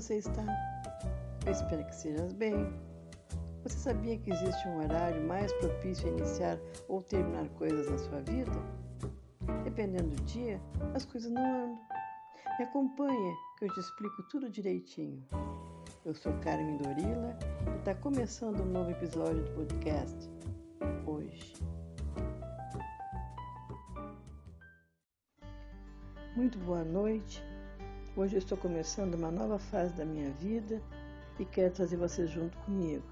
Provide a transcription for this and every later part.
você está? Eu espero que estejas bem. Você sabia que existe um horário mais propício a iniciar ou terminar coisas na sua vida? Dependendo do dia, as coisas não andam. Me acompanha que eu te explico tudo direitinho. Eu sou Carmen Dorila e está começando um novo episódio do podcast hoje. Muito boa noite. Hoje eu estou começando uma nova fase da minha vida e quero trazer você junto comigo.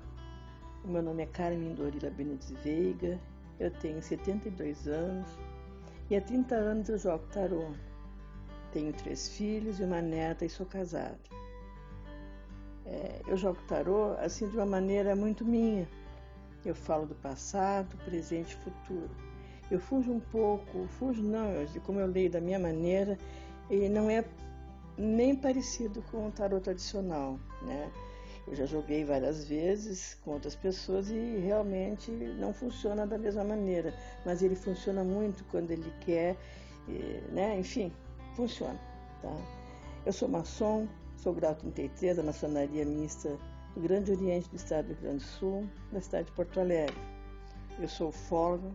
O meu nome é Carmen Dorila Benedis Veiga, eu tenho 72 anos e há 30 anos eu jogo tarô. Tenho três filhos e uma neta e sou casada. É, eu jogo tarô assim de uma maneira muito minha. Eu falo do passado, presente e futuro. Eu fujo um pouco, fujo não, eu, como eu leio da minha maneira, e não é nem parecido com o tarot tradicional, né? Eu já joguei várias vezes com outras pessoas e realmente não funciona da mesma maneira, mas ele funciona muito quando ele quer, né? Enfim, funciona, tá? Eu sou maçom, sou grau 33 da maçonaria mista do Grande Oriente do Estado do Rio Grande do Sul, da cidade de Porto Alegre. Eu sou ufóloga,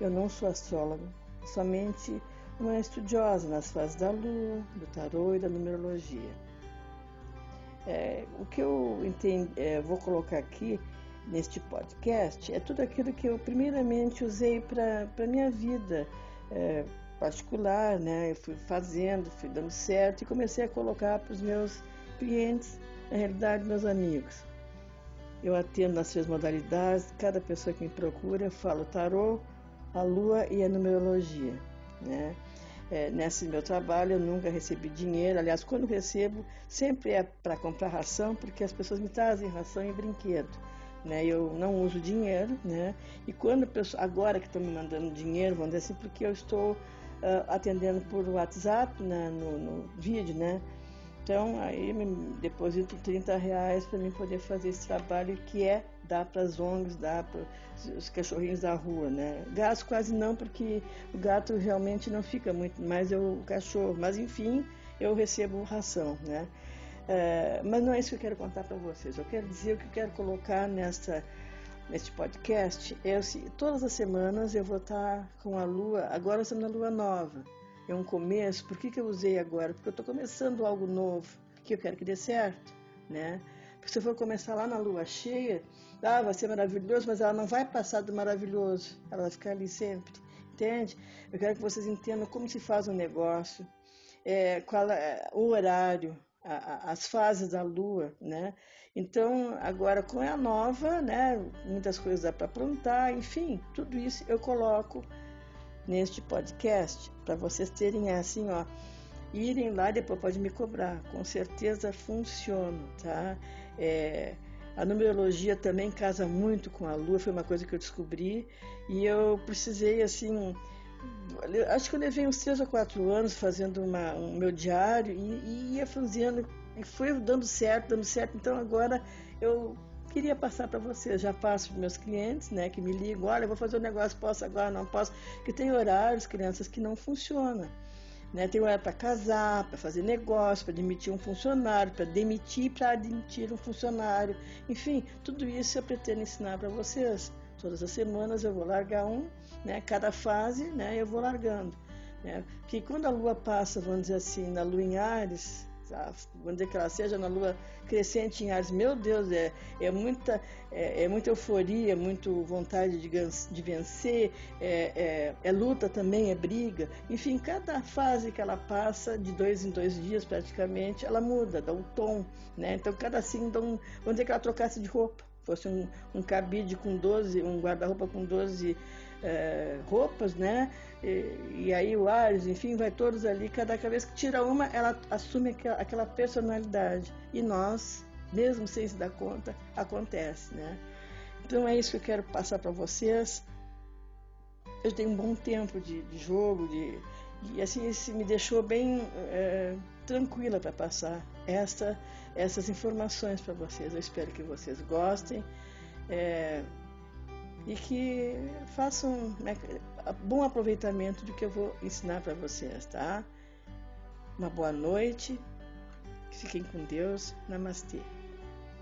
eu não sou astróloga, somente uma estudiosa nas fases da lua, do tarô e da numerologia. É, o que eu é, vou colocar aqui neste podcast é tudo aquilo que eu primeiramente usei para a minha vida é, particular, né? Eu fui fazendo, fui dando certo e comecei a colocar para os meus clientes, na realidade meus amigos. Eu atendo nas três modalidades, cada pessoa que me procura, eu falo tarô, a lua e a numerologia. Né? É, nesse meu trabalho eu nunca recebi dinheiro, aliás, quando recebo, sempre é para comprar ração, porque as pessoas me trazem ração e brinquedo. Né? Eu não uso dinheiro, né? E quando a pessoa, agora que estão me mandando dinheiro, vamos dizer assim, porque eu estou uh, atendendo por WhatsApp né? no, no vídeo, né? Então, aí me deposito 30 reais para mim poder fazer esse trabalho que é dar para as ONGs, dar para os cachorrinhos da rua, né? Gasto quase não, porque o gato realmente não fica muito, mais eu, o cachorro. Mas, enfim, eu recebo ração, né? É, mas não é isso que eu quero contar para vocês. Eu quero dizer o que eu quero colocar nesta, neste podcast. É assim, todas as semanas eu vou estar com a lua, agora estamos na lua nova é um começo. Por que, que eu usei agora? Porque eu estou começando algo novo que eu quero que dê certo, né? Se eu for começar lá na lua cheia, ah, vai ser maravilhoso, mas ela não vai passar do maravilhoso, ela vai ficar ali sempre, entende? Eu quero que vocês entendam como se faz um negócio, é, qual é o horário, a, a, as fases da lua, né? Então, agora com a nova, né, muitas coisas dá para aprontar, enfim, tudo isso eu coloco neste podcast para vocês terem assim, ó, irem lá e depois pode me cobrar. Com certeza funciona, tá? É, a numerologia também casa muito com a lua, foi uma coisa que eu descobri e eu precisei assim, acho que eu levei uns três ou quatro anos fazendo uma, um meu diário e, e ia fazendo e foi dando certo, dando certo. Então agora eu queria passar para vocês. Já passo para meus clientes, né, que me ligam, olha, vou fazer um negócio, posso agora, não posso, que tem horários, crianças, que não funcionam. Né? Tem horário para casar, para fazer negócio, para demitir um funcionário, para demitir para admitir um funcionário. Enfim, tudo isso eu pretendo ensinar para vocês. Todas as semanas eu vou largar um, né? cada fase né? eu vou largando. Né? Porque quando a lua passa, vamos dizer assim, na lua em Ares, vamos dizer que ela seja na lua crescente em Ares, meu Deus, é, é, muita, é, é muita euforia, muito vontade de, de vencer, é, é, é, luta também, é briga. Enfim, cada fase que ela passa, de dois em dois dias praticamente, ela muda, dá um tom. Né? Então, cada assim, dá um, vamos dizer que ela trocasse de roupa, fosse um, um cabide com 12, um guarda-roupa com 12 é, roupas, né? E, e, aí o Ares, enfim, vai todos ali. Cada vez que tira uma, ela assume aquela, aquela personalidade. E nós, mesmo sem se dar conta, acontece, né? Então é isso que eu quero passar para vocês. Eu tenho um bom tempo de, de jogo, de, e assim isso me deixou bem é, tranquila para passar essa, essas informações para vocês. Eu espero que vocês gostem. É, e que façam né, bom aproveitamento do que eu vou ensinar para vocês, tá? Uma boa noite Fiquem com Deus. Namastê.